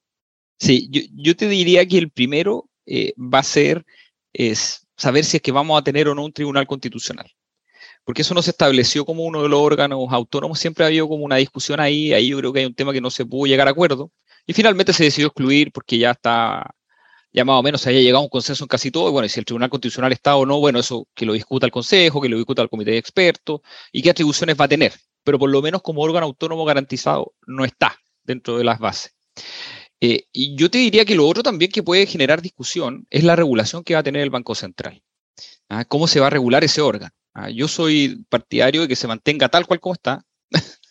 Sí, yo, yo te diría que el primero eh, va a ser es saber si es que vamos a tener o no un tribunal constitucional. Porque eso no se estableció como uno de los órganos autónomos, siempre ha habido como una discusión ahí, ahí yo creo que hay un tema que no se pudo llegar a acuerdo, y finalmente se decidió excluir porque ya está, ya más o menos se había llegado a un consenso en casi todo, y bueno, si el Tribunal Constitucional está o no, bueno, eso que lo discuta el Consejo, que lo discuta el Comité de Expertos, y qué atribuciones va a tener, pero por lo menos como órgano autónomo garantizado no está. dentro de las bases. Eh, y yo te diría que lo otro también que puede generar discusión es la regulación que va a tener el Banco Central. ¿Ah? ¿Cómo se va a regular ese órgano? ¿Ah? Yo soy partidario de que se mantenga tal cual como está.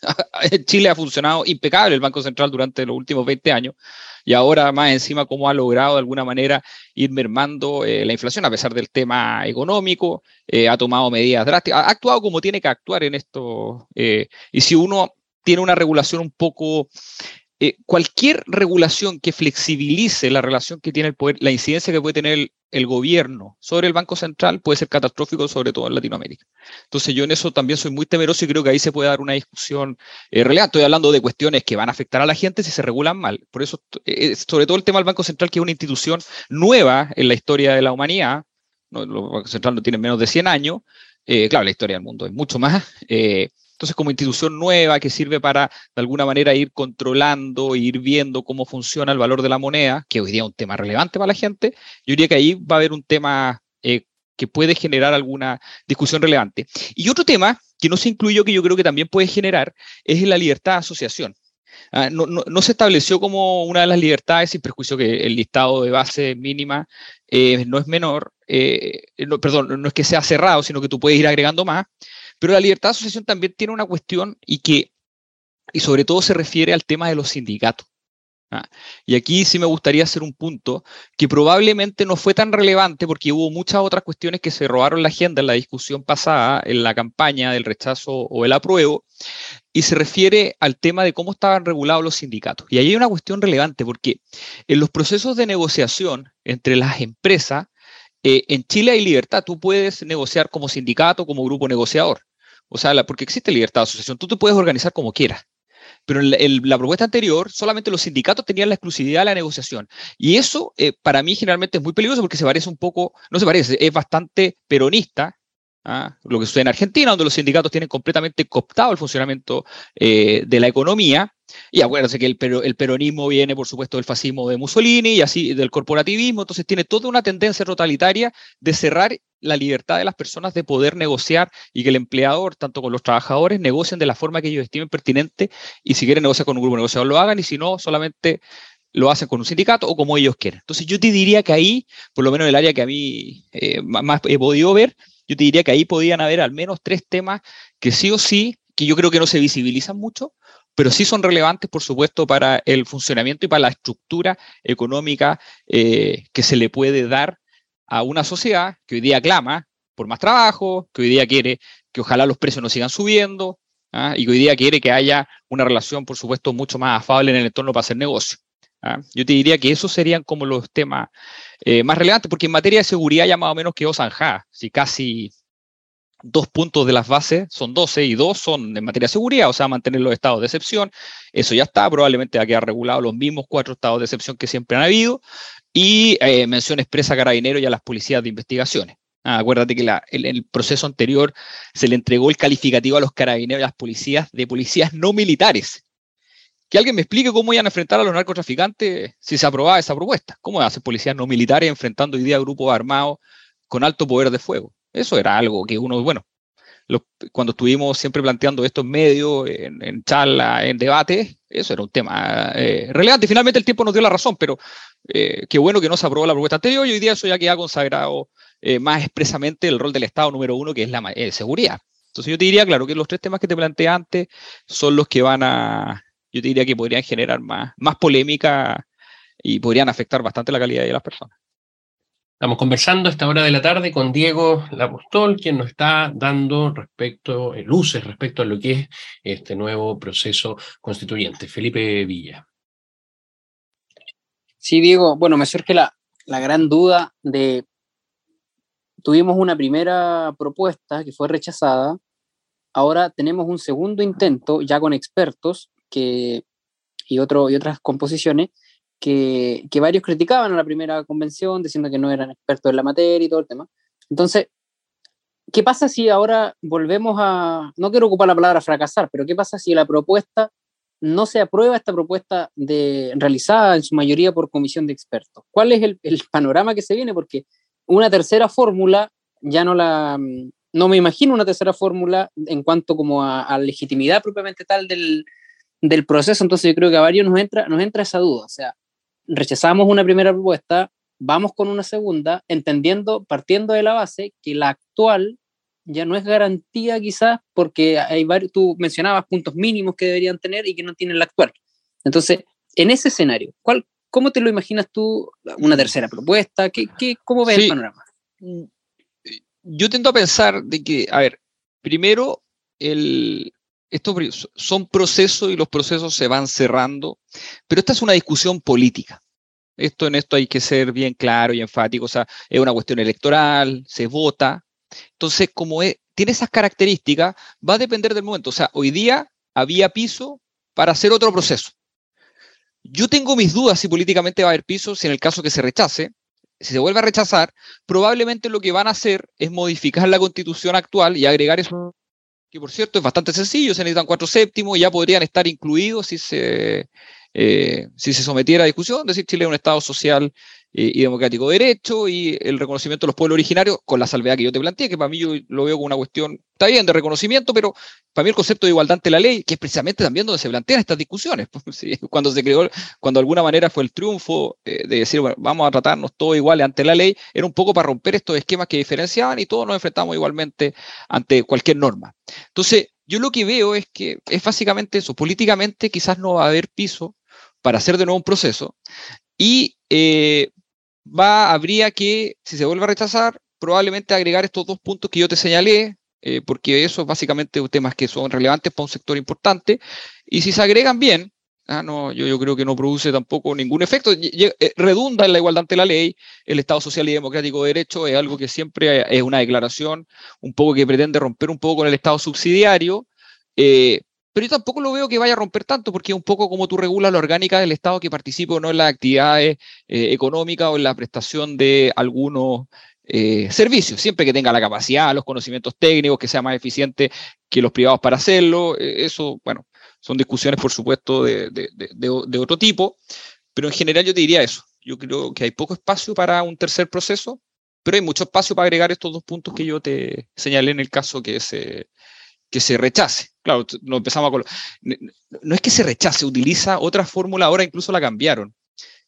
<laughs> Chile ha funcionado impecable el Banco Central durante los últimos 20 años y ahora más encima cómo ha logrado de alguna manera ir mermando eh, la inflación a pesar del tema económico, eh, ha tomado medidas drásticas, ha actuado como tiene que actuar en esto. y si uno tiene una regulación un poco eh, cualquier regulación que flexibilice la relación que tiene el poder, la incidencia que puede tener el, gobierno sobre el Banco Central puede ser catastrófico, sobre todo en Latinoamérica. Entonces yo en eso también soy muy temeroso y creo que ahí se puede dar una discusión eh, real. Estoy hablando de cuestiones que van a afectar a la gente si se regulan mal. Por eso, eh, sobre todo el tema del Banco Central, que es una institución nueva en la historia de la humanidad. ¿no? El Banco Central no tiene menos de 100 años. claro, la historia del mundo es mucho más. Entonces, como institución nueva que sirve para, de alguna manera, ir controlando, ir viendo cómo funciona el valor de la moneda, que hoy día es un tema relevante para la gente, yo diría que ahí va a haber un tema eh, que puede generar alguna discusión relevante. Y otro tema que no se incluyó, que yo creo que también puede generar, es la libertad de asociación. Ah, no, se estableció como una de las libertades, sin perjuicio que el listado de base mínima eh, no es menor, eh, perdón, no es que sea cerrado, sino que tú puedes ir agregando más, pero la libertad de asociación también tiene una cuestión y que, y sobre todo se refiere al tema de los sindicatos. ¿Ah? Y aquí sí me gustaría hacer un punto que probablemente no fue tan relevante porque hubo muchas otras cuestiones que se robaron la agenda en la discusión pasada, en la campaña del rechazo o el apruebo, y se refiere al tema de cómo estaban regulados los sindicatos. Y ahí hay una cuestión relevante porque en los procesos de negociación entre las empresas, eh, en Chile hay libertad, tú puedes negociar como sindicato, como grupo negociador. O sea, porque existe libertad de asociación, tú te puedes organizar como quieras. Pero en la, propuesta anterior, solamente los sindicatos tenían la exclusividad de la negociación. Y eso, eh, para mí, generalmente es muy peligroso porque se parece un poco, no se parece, es bastante peronista, ¿ah? lo que sucede en Argentina, donde los sindicatos tienen completamente cooptado el funcionamiento eh, de la economía y acuérdense que el, peronismo viene, por supuesto, del fascismo de Mussolini y así del corporativismo, entonces tiene toda una tendencia totalitaria de cerrar la libertad de las personas de poder negociar y que el empleador, tanto con los trabajadores, negocien de la forma que ellos estimen pertinente y si quieren negociar con un grupo negociador lo hagan y si no, solamente lo hacen con un sindicato o como ellos quieren. Entonces yo te diría que ahí, por lo menos en el área que a mí eh, más he podido ver, yo te diría que ahí podían haber al menos tres temas que sí o sí, que yo creo que no se visibilizan mucho, pero sí son relevantes, por supuesto, para el funcionamiento y para la estructura económica eh, que se le puede dar a una sociedad que hoy día clama por más trabajo, que hoy día quiere que ojalá los precios no sigan subiendo ¿ah? y que hoy día quiere que haya una relación, por supuesto, mucho más afable en el entorno para hacer negocio. ¿ah? Yo te diría que esos serían como los temas eh, más relevantes, porque en materia de seguridad ya más o menos quedó zanjada, si casi dos puntos de las bases son 12 y dos son en materia de seguridad, o sea, mantener los estados de excepción. Eso ya está, probablemente va a quedar regulado los mismos cuatro estados de excepción que siempre han habido. Y eh, mención expresa a Carabineros y a las policías de investigaciones. Ah, acuérdate que en el proceso anterior se le entregó el calificativo a los carabineros y a las policías de policías no militares. Que alguien me explique cómo iban a enfrentar a los narcotraficantes si se aprobaba esa propuesta. ¿Cómo hacen policías no militares enfrentando hoy día grupos armados con alto poder de fuego? Eso era algo que uno, bueno, cuando estuvimos siempre planteando esto en medio, en, charla, en debate, eso era un tema eh, relevante. Finalmente el tiempo nos dio la razón, pero eh, qué bueno que no se aprobó la propuesta anterior y hoy día eso ya queda consagrado eh, más expresamente el rol del Estado número uno, que es la seguridad. Entonces yo te diría, claro, que los tres temas que te planteé antes son los que van a, yo te diría que podrían generar más, más polémica y podrían afectar bastante la calidad de las personas. Estamos conversando a esta hora de la tarde con Diego Lapostol, quien nos está dando respecto, eh, luces respecto a lo que es este nuevo proceso constituyente. Felipe Villa. Sí, Diego, bueno, me surge la, la gran duda de, tuvimos una primera propuesta que fue rechazada, ahora tenemos un segundo intento ya con expertos que, y, otro, y otras composiciones que, varios criticaban a la primera convención, diciendo que no eran expertos en la materia y todo el tema. Entonces, ¿qué pasa si ahora volvemos a, no quiero ocupar la palabra fracasar, pero qué pasa si la propuesta no se aprueba esta propuesta de, realizada en su mayoría por comisión de expertos? ¿Cuál es el, panorama que se viene? Porque una tercera fórmula ya no la, no me imagino una tercera fórmula en cuanto como a, a legitimidad propiamente tal del, del proceso, entonces yo creo que a varios nos entra, nos entra esa duda, o sea, rechazamos una primera propuesta, vamos con una segunda, entendiendo, partiendo de la base que la actual ya no es garantía quizás porque hay varios, tú mencionabas puntos mínimos que deberían tener y que no tienen la actual. Entonces, en ese escenario, ¿cuál, ¿cómo te lo imaginas tú? ¿Una tercera propuesta? ¿Qué, qué, ¿Cómo ves el panorama? Yo tendo a pensar de que, a ver, primero, el, estos son procesos y los procesos se van cerrando, pero esta es una discusión política. Esto en esto hay que ser bien claro y enfático, o sea, es una cuestión electoral, se vota. Entonces, como tiene esas características, va a depender del momento. O sea, hoy día había piso para hacer otro proceso. Yo tengo mis dudas si políticamente va a haber piso, si en el caso que se rechace, si se vuelve a rechazar, probablemente lo que van a hacer es modificar la constitución actual y agregar eso, que por cierto es bastante sencillo, se necesitan cuatro séptimos y ya podrían estar incluidos si se, eh, si se sometiera a discusión, decir Chile es un Estado social eh, y democrático de derecho y el reconocimiento de los pueblos originarios, con la salvedad que yo te planteé, que para mí yo lo veo como una cuestión, está bien, de reconocimiento, pero para mí el concepto de igualdad ante la ley, que es precisamente también donde se plantean estas discusiones, <laughs> cuando se creó, cuando de alguna manera fue el triunfo eh, de decir, bueno, vamos a tratarnos todos iguales ante la ley, era un poco para romper estos esquemas que diferenciaban y todos nos enfrentamos igualmente ante cualquier norma. Entonces, yo lo que veo es que es básicamente eso, políticamente quizás no va a haber piso para hacer de nuevo un proceso y eh, va, habría que, si se vuelve a rechazar, probablemente agregar estos dos puntos que yo te señalé, eh, porque eso es básicamente temas que son relevantes para un sector importante, y si se agregan bien, ah, no, yo, yo, creo que no produce tampoco ningún efecto, eh, redunda en la igualdad ante la ley, el Estado social y democrático de derecho es algo que siempre es una declaración un poco que pretende romper un poco con el Estado subsidiario, eh, pero yo tampoco lo veo que vaya a romper tanto, porque es un poco como tú regulas la orgánica del Estado que participe o no en las actividades eh, económicas o en la prestación de algunos eh, servicios, siempre que tenga la capacidad, los conocimientos técnicos, que sea más eficiente que los privados para hacerlo. Eh, eso, bueno, son discusiones, por supuesto, de, de, de, otro tipo, pero en general yo te diría eso. Yo creo que hay poco espacio para un tercer proceso, pero hay mucho espacio para agregar estos dos puntos que yo te señalé en el caso que se, que se rechace. Claro, no empezamos a... No es que se rechace, utiliza otra fórmula, ahora incluso la cambiaron.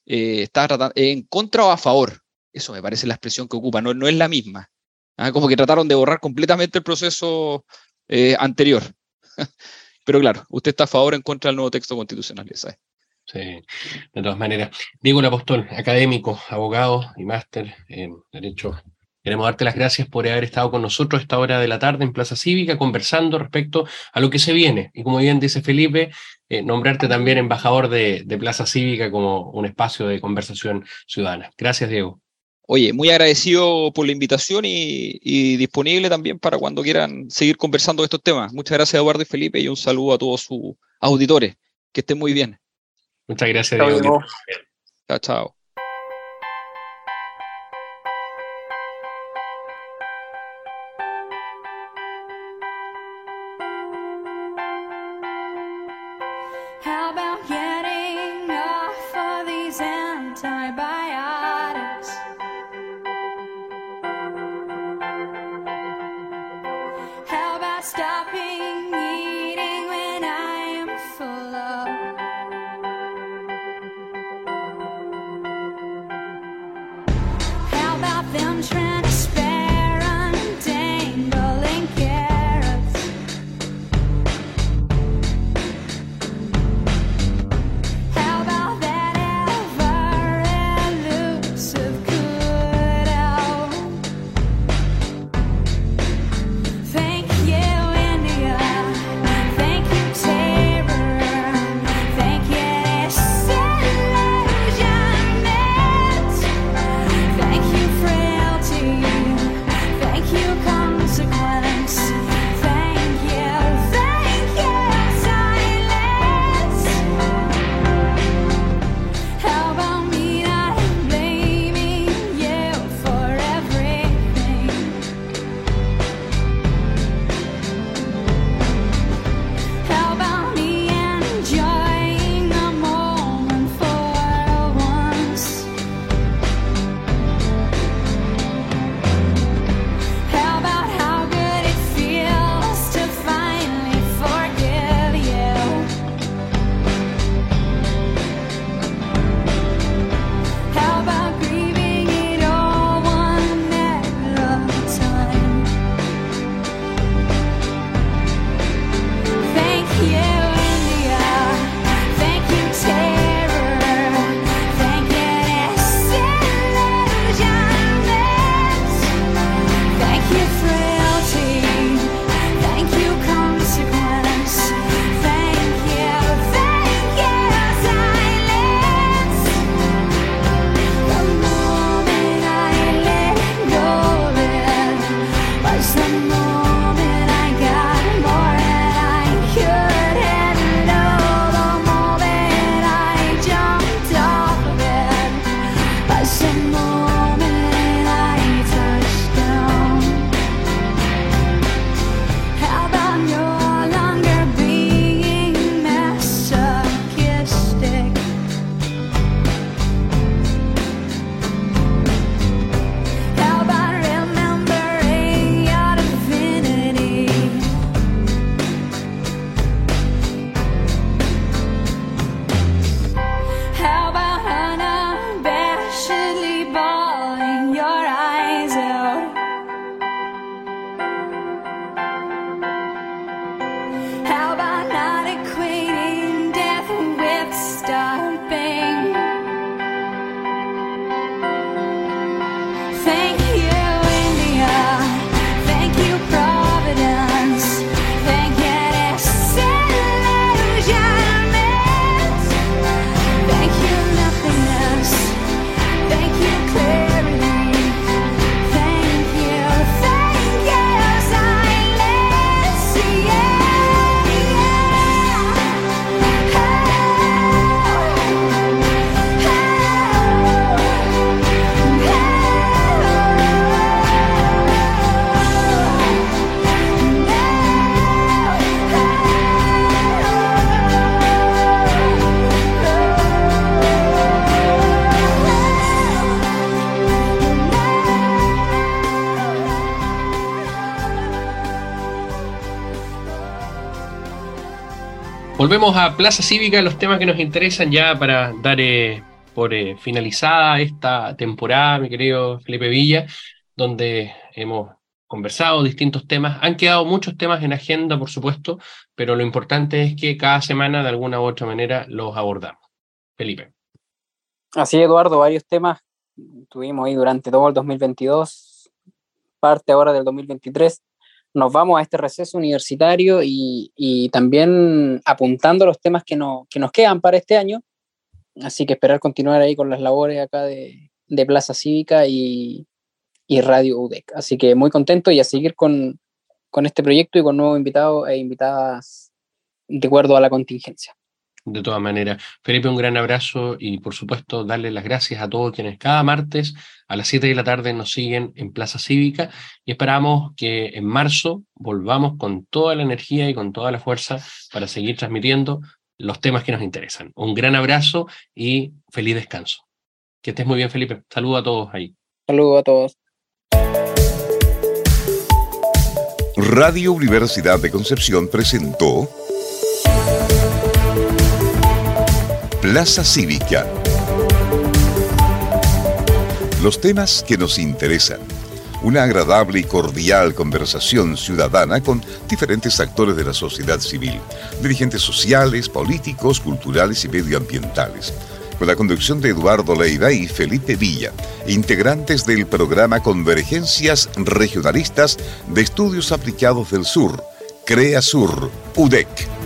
Eh, está tratando, en contra o a favor. Eso me parece la expresión que ocupa, no, no es la misma. ¿ah? Como que trataron de borrar completamente el proceso eh, anterior. <laughs> Pero claro, usted está a favor o en contra del nuevo texto constitucional, esa Sí, de todas maneras. Diego Apostol, académico, abogado y máster en Derecho Queremos darte las gracias por haber estado con nosotros a esta hora de la tarde en Plaza Cívica conversando respecto a lo que se viene. Y como bien dice Felipe, eh, nombrarte también embajador de, Plaza Cívica como un espacio de conversación ciudadana. Gracias, Diego. Oye, muy agradecido por la invitación y, disponible también para cuando quieran seguir conversando de estos temas. Muchas gracias, Eduardo y Felipe, y un saludo a todos sus auditores. Que estén muy bien. Muchas gracias, Diego. Chao, chao. Volvemos a Plaza Cívica, los temas que nos interesan ya para dar eh, por eh, finalizada esta temporada, mi querido Felipe Villa, donde hemos conversado distintos temas. Han quedado muchos temas en agenda, por supuesto, pero lo importante es que cada semana, de alguna u otra manera, los abordamos. Felipe. Así, Eduardo, varios temas tuvimos ahí durante todo el 2022, parte ahora del 2023. Nos vamos a este receso universitario y, y también apuntando los temas que, no, que nos quedan para este año Así que esperar continuar ahí con las labores acá de, Plaza Cívica y, Radio UDEC. Así que muy contento y a seguir con, este proyecto y con nuevos invitados e invitadas de acuerdo a la contingencia. De todas maneras, Felipe, un gran abrazo y por supuesto darle las gracias a todos quienes cada martes a las 7 de la tarde nos siguen en Plaza Cívica y esperamos que en marzo volvamos con toda la energía y con toda la fuerza para seguir transmitiendo los temas que nos interesan. Un gran abrazo y feliz descanso. Que estés muy bien, Felipe. Saludos a todos ahí. Saludos a todos. Radio Universidad de Concepción presentó Plaza Cívica. Los temas que nos interesan. Una agradable y cordial conversación ciudadana con diferentes actores de la sociedad civil, dirigentes sociales, políticos, culturales y medioambientales, con la conducción de Eduardo Leiva y Felipe Villa, integrantes del programa Convergencias Regionalistas de Estudios Aplicados del Sur, CREA Sur, UDEC